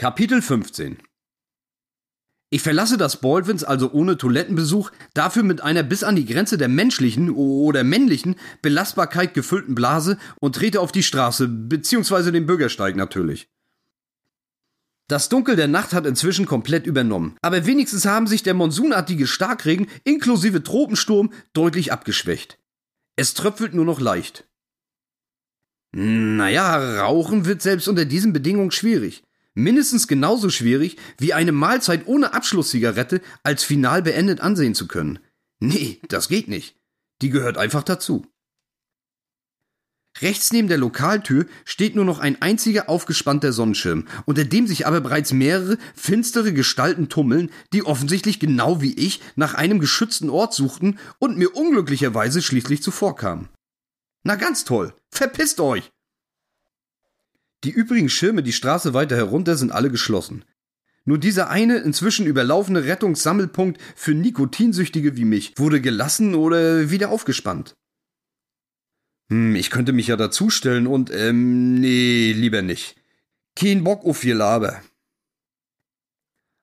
Kapitel 15 Ich verlasse das Baldwins also ohne Toilettenbesuch, dafür mit einer bis an die Grenze der menschlichen oder männlichen Belastbarkeit gefüllten Blase und trete auf die Straße, beziehungsweise den Bürgersteig natürlich. Das Dunkel der Nacht hat inzwischen komplett übernommen, aber wenigstens haben sich der monsunartige Starkregen inklusive Tropensturm deutlich abgeschwächt. Es tröpfelt nur noch leicht. Naja, rauchen wird selbst unter diesen Bedingungen schwierig mindestens genauso schwierig, wie eine Mahlzeit ohne Abschlusszigarette als final beendet ansehen zu können. Nee, das geht nicht. Die gehört einfach dazu. Rechts neben der Lokaltür steht nur noch ein einziger aufgespannter Sonnenschirm, unter dem sich aber bereits mehrere finstere Gestalten tummeln, die offensichtlich genau wie ich nach einem geschützten Ort suchten und mir unglücklicherweise schließlich zuvorkamen. Na ganz toll, verpisst euch! Die übrigen Schirme die Straße weiter herunter sind alle geschlossen. Nur dieser eine inzwischen überlaufene Rettungssammelpunkt für Nikotinsüchtige wie mich wurde gelassen oder wieder aufgespannt. Hm, ich könnte mich ja dazustellen und, ähm, nee, lieber nicht. Kein Bock auf viel Laber.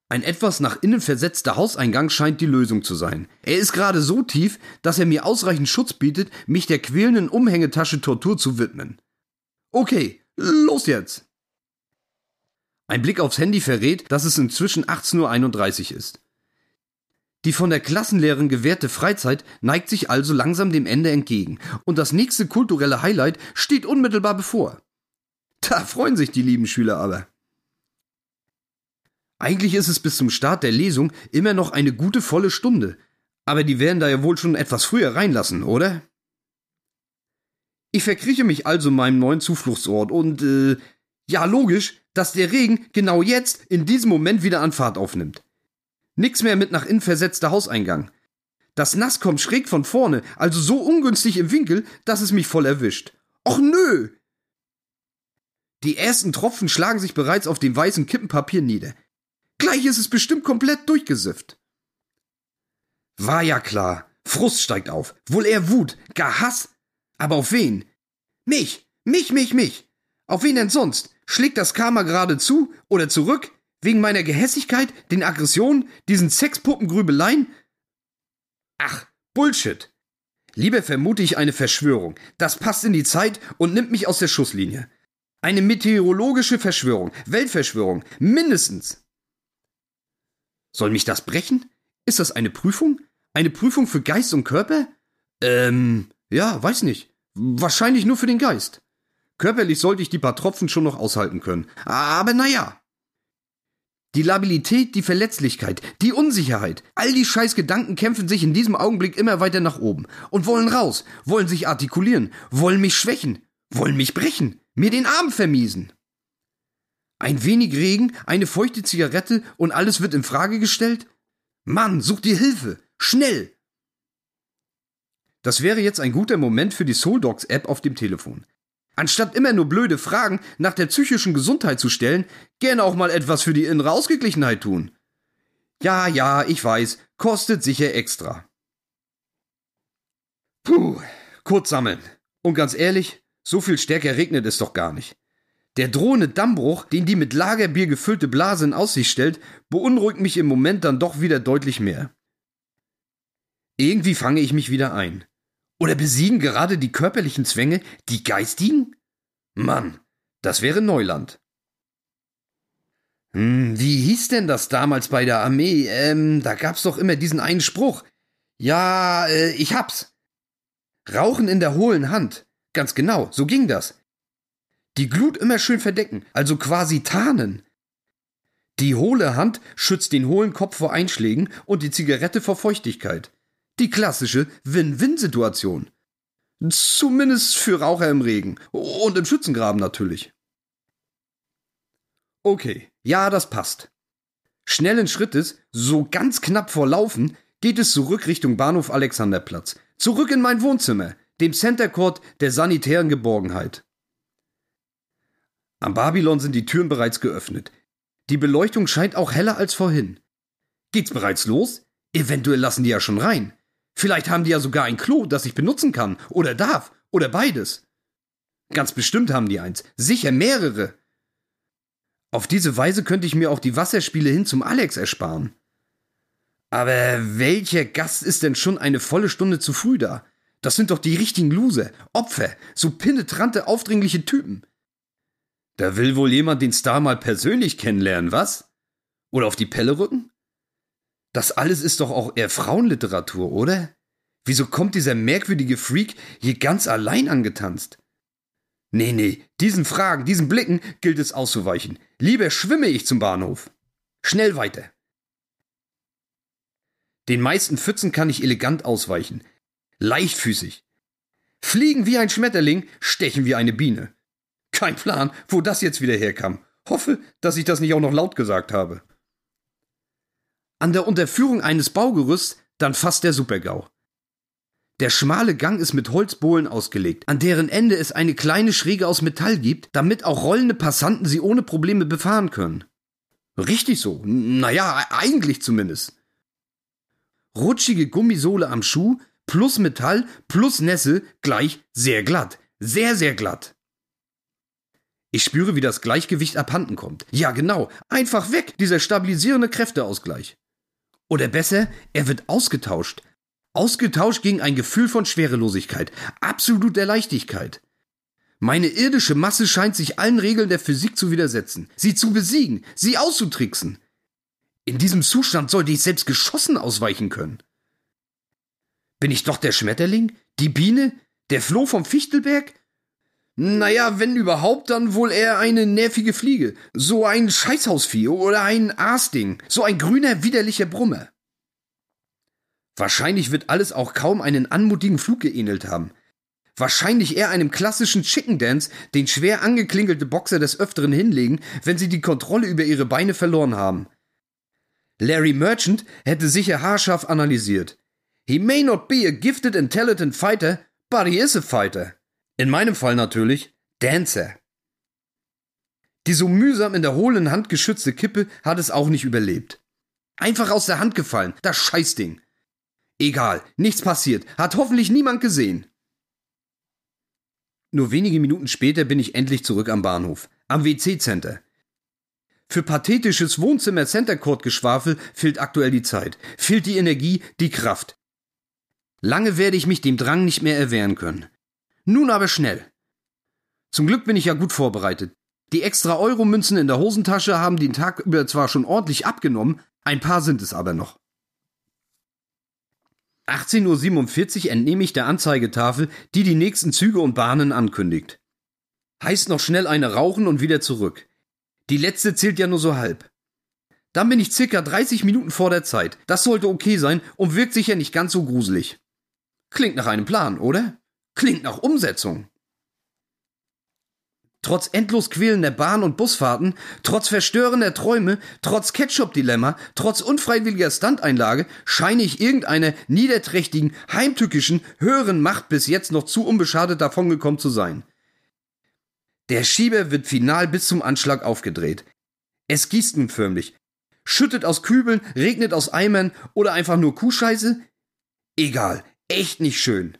Ein etwas nach innen versetzter Hauseingang scheint die Lösung zu sein. Er ist gerade so tief, dass er mir ausreichend Schutz bietet, mich der quälenden Umhängetasche Tortur zu widmen. Okay, Los jetzt! Ein Blick aufs Handy verrät, dass es inzwischen 18.31 Uhr ist. Die von der Klassenlehrerin gewährte Freizeit neigt sich also langsam dem Ende entgegen und das nächste kulturelle Highlight steht unmittelbar bevor. Da freuen sich die lieben Schüler aber. Eigentlich ist es bis zum Start der Lesung immer noch eine gute volle Stunde, aber die werden da ja wohl schon etwas früher reinlassen, oder? Ich verkrieche mich also in meinem neuen Zufluchtsort und äh, ja, logisch, dass der Regen genau jetzt in diesem Moment wieder an Fahrt aufnimmt. Nix mehr mit nach innen versetzter Hauseingang. Das Nass kommt schräg von vorne, also so ungünstig im Winkel, dass es mich voll erwischt. Och nö! Die ersten Tropfen schlagen sich bereits auf dem weißen Kippenpapier nieder. Gleich ist es bestimmt komplett durchgesifft. War ja klar. Frust steigt auf. Wohl eher Wut, gar Hass, aber auf wen? Mich, mich, mich, mich. Auf wen denn sonst? Schlägt das Karma gerade zu oder zurück? Wegen meiner Gehässigkeit, den Aggressionen, diesen Sexpuppengrübeleien? Ach, Bullshit. Lieber vermute ich eine Verschwörung. Das passt in die Zeit und nimmt mich aus der Schusslinie. Eine meteorologische Verschwörung, Weltverschwörung, mindestens. Soll mich das brechen? Ist das eine Prüfung? Eine Prüfung für Geist und Körper? Ähm, ja, weiß nicht. Wahrscheinlich nur für den Geist. Körperlich sollte ich die paar Tropfen schon noch aushalten können. Aber naja. Die Labilität, die Verletzlichkeit, die Unsicherheit, all die scheiß Gedanken kämpfen sich in diesem Augenblick immer weiter nach oben und wollen raus, wollen sich artikulieren, wollen mich schwächen, wollen mich brechen, mir den Arm vermiesen. Ein wenig Regen, eine feuchte Zigarette und alles wird in Frage gestellt? Mann, such dir Hilfe, schnell, das wäre jetzt ein guter Moment für die Souldogs App auf dem Telefon. Anstatt immer nur blöde Fragen nach der psychischen Gesundheit zu stellen, gerne auch mal etwas für die innere Ausgeglichenheit tun. Ja, ja, ich weiß, kostet sicher extra. Puh, kurz sammeln. Und ganz ehrlich, so viel stärker regnet es doch gar nicht. Der drohende Dammbruch, den die mit Lagerbier gefüllte Blase in Aussicht stellt, beunruhigt mich im Moment dann doch wieder deutlich mehr. Irgendwie fange ich mich wieder ein. Oder besiegen gerade die körperlichen Zwänge die geistigen? Mann, das wäre Neuland. Hm, wie hieß denn das damals bei der Armee? Ähm, da gab's doch immer diesen einen Spruch. Ja, äh, ich hab's. Rauchen in der hohlen Hand. Ganz genau, so ging das. Die Glut immer schön verdecken, also quasi tarnen. Die hohle Hand schützt den hohlen Kopf vor Einschlägen und die Zigarette vor Feuchtigkeit. Die klassische Win-Win-Situation. Zumindest für Raucher im Regen. Und im Schützengraben natürlich. Okay, ja, das passt. Schnellen Schrittes, so ganz knapp vor Laufen, geht es zurück Richtung Bahnhof Alexanderplatz. Zurück in mein Wohnzimmer, dem Center Court der sanitären Geborgenheit. Am Babylon sind die Türen bereits geöffnet. Die Beleuchtung scheint auch heller als vorhin. Geht's bereits los? Eventuell lassen die ja schon rein. Vielleicht haben die ja sogar ein Klo, das ich benutzen kann oder darf oder beides. Ganz bestimmt haben die eins, sicher mehrere. Auf diese Weise könnte ich mir auch die Wasserspiele hin zum Alex ersparen. Aber welcher Gast ist denn schon eine volle Stunde zu früh da? Das sind doch die richtigen Loser, Opfer, so penetrante, aufdringliche Typen. Da will wohl jemand den Star mal persönlich kennenlernen, was? Oder auf die Pelle rücken? Das alles ist doch auch eher Frauenliteratur, oder? Wieso kommt dieser merkwürdige Freak hier ganz allein angetanzt? Nee, nee, diesen Fragen, diesen Blicken gilt es auszuweichen. Lieber schwimme ich zum Bahnhof. Schnell weiter. Den meisten Pfützen kann ich elegant ausweichen. Leichtfüßig. Fliegen wie ein Schmetterling, stechen wie eine Biene. Kein Plan, wo das jetzt wieder herkam. Hoffe, dass ich das nicht auch noch laut gesagt habe. An der Unterführung eines Baugerüsts dann fast der Supergau. Der schmale Gang ist mit Holzbohlen ausgelegt, an deren Ende es eine kleine Schräge aus Metall gibt, damit auch rollende Passanten sie ohne Probleme befahren können. Richtig so. Naja, eigentlich zumindest. Rutschige Gummisohle am Schuh plus Metall plus Nässe gleich sehr glatt. Sehr, sehr glatt. Ich spüre, wie das Gleichgewicht abhanden kommt. Ja, genau. Einfach weg, dieser stabilisierende Kräfteausgleich. Oder besser, er wird ausgetauscht. Ausgetauscht gegen ein Gefühl von Schwerelosigkeit, absoluter Leichtigkeit. Meine irdische Masse scheint sich allen Regeln der Physik zu widersetzen, sie zu besiegen, sie auszutricksen. In diesem Zustand sollte ich selbst Geschossen ausweichen können. Bin ich doch der Schmetterling? Die Biene? Der Floh vom Fichtelberg? Naja, wenn überhaupt, dann wohl eher eine nervige Fliege. So ein Scheißhausvieh oder ein Aasding. So ein grüner, widerlicher Brummer. Wahrscheinlich wird alles auch kaum einen anmutigen Flug geähnelt haben. Wahrscheinlich eher einem klassischen Chicken Dance, den schwer angeklingelte Boxer des Öfteren hinlegen, wenn sie die Kontrolle über ihre Beine verloren haben. Larry Merchant hätte sicher haarscharf analysiert. He may not be a gifted, intelligent fighter, but he is a fighter. In meinem Fall natürlich Dancer. Die so mühsam in der hohlen Hand geschützte Kippe hat es auch nicht überlebt. Einfach aus der Hand gefallen, das Scheißding. Egal, nichts passiert, hat hoffentlich niemand gesehen. Nur wenige Minuten später bin ich endlich zurück am Bahnhof, am WC-Center. Für pathetisches Wohnzimmer-Center-Court-Geschwafel fehlt aktuell die Zeit, fehlt die Energie, die Kraft. Lange werde ich mich dem Drang nicht mehr erwehren können. Nun aber schnell. Zum Glück bin ich ja gut vorbereitet. Die extra Euro-Münzen in der Hosentasche haben den Tag über zwar schon ordentlich abgenommen, ein paar sind es aber noch. 18.47 Uhr entnehme ich der Anzeigetafel, die die nächsten Züge und Bahnen ankündigt. Heißt noch schnell eine rauchen und wieder zurück. Die letzte zählt ja nur so halb. Dann bin ich circa 30 Minuten vor der Zeit. Das sollte okay sein und wirkt sicher nicht ganz so gruselig. Klingt nach einem Plan, oder? Klingt nach Umsetzung. Trotz endlos quälender Bahn- und Busfahrten, trotz verstörender Träume, trotz Ketchup-Dilemma, trotz unfreiwilliger Standeinlage scheine ich irgendeiner niederträchtigen, heimtückischen, höheren Macht bis jetzt noch zu unbeschadet davongekommen zu sein. Der Schieber wird final bis zum Anschlag aufgedreht. Es gießt nun förmlich. Schüttet aus Kübeln, regnet aus Eimern oder einfach nur Kuhscheiße? Egal, echt nicht schön.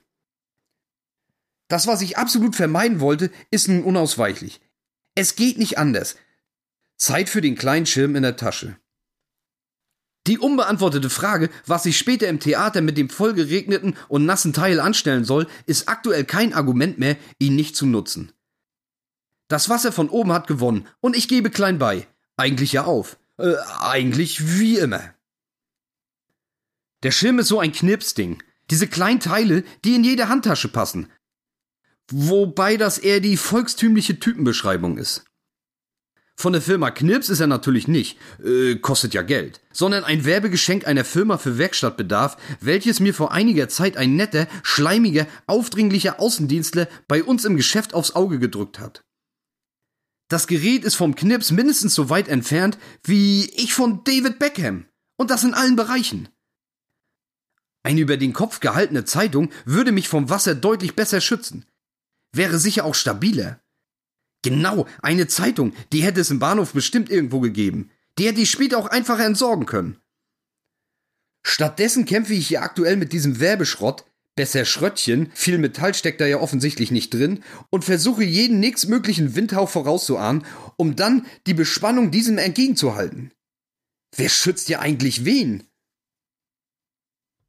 Das, was ich absolut vermeiden wollte, ist nun unausweichlich. Es geht nicht anders. Zeit für den kleinen Schirm in der Tasche. Die unbeantwortete Frage, was ich später im Theater mit dem vollgeregneten und nassen Teil anstellen soll, ist aktuell kein Argument mehr, ihn nicht zu nutzen. Das Wasser von oben hat gewonnen und ich gebe klein bei. Eigentlich ja auf. Äh, eigentlich wie immer. Der Schirm ist so ein Knipsding. Diese kleinen Teile, die in jede Handtasche passen. Wobei das eher die volkstümliche Typenbeschreibung ist. Von der Firma Knips ist er natürlich nicht, äh, kostet ja Geld, sondern ein Werbegeschenk einer Firma für Werkstattbedarf, welches mir vor einiger Zeit ein netter, schleimiger, aufdringlicher Außendienstler bei uns im Geschäft aufs Auge gedrückt hat. Das Gerät ist vom Knips mindestens so weit entfernt wie ich von David Beckham. Und das in allen Bereichen. Eine über den Kopf gehaltene Zeitung würde mich vom Wasser deutlich besser schützen wäre sicher auch stabiler. Genau, eine Zeitung, die hätte es im Bahnhof bestimmt irgendwo gegeben. Die hätte ich später auch einfacher entsorgen können. Stattdessen kämpfe ich hier aktuell mit diesem Werbeschrott, Besser Schröttchen, viel Metall steckt da ja offensichtlich nicht drin, und versuche jeden nächstmöglichen Windhauch vorauszuahnen, um dann die Bespannung diesem entgegenzuhalten. Wer schützt ja eigentlich wen?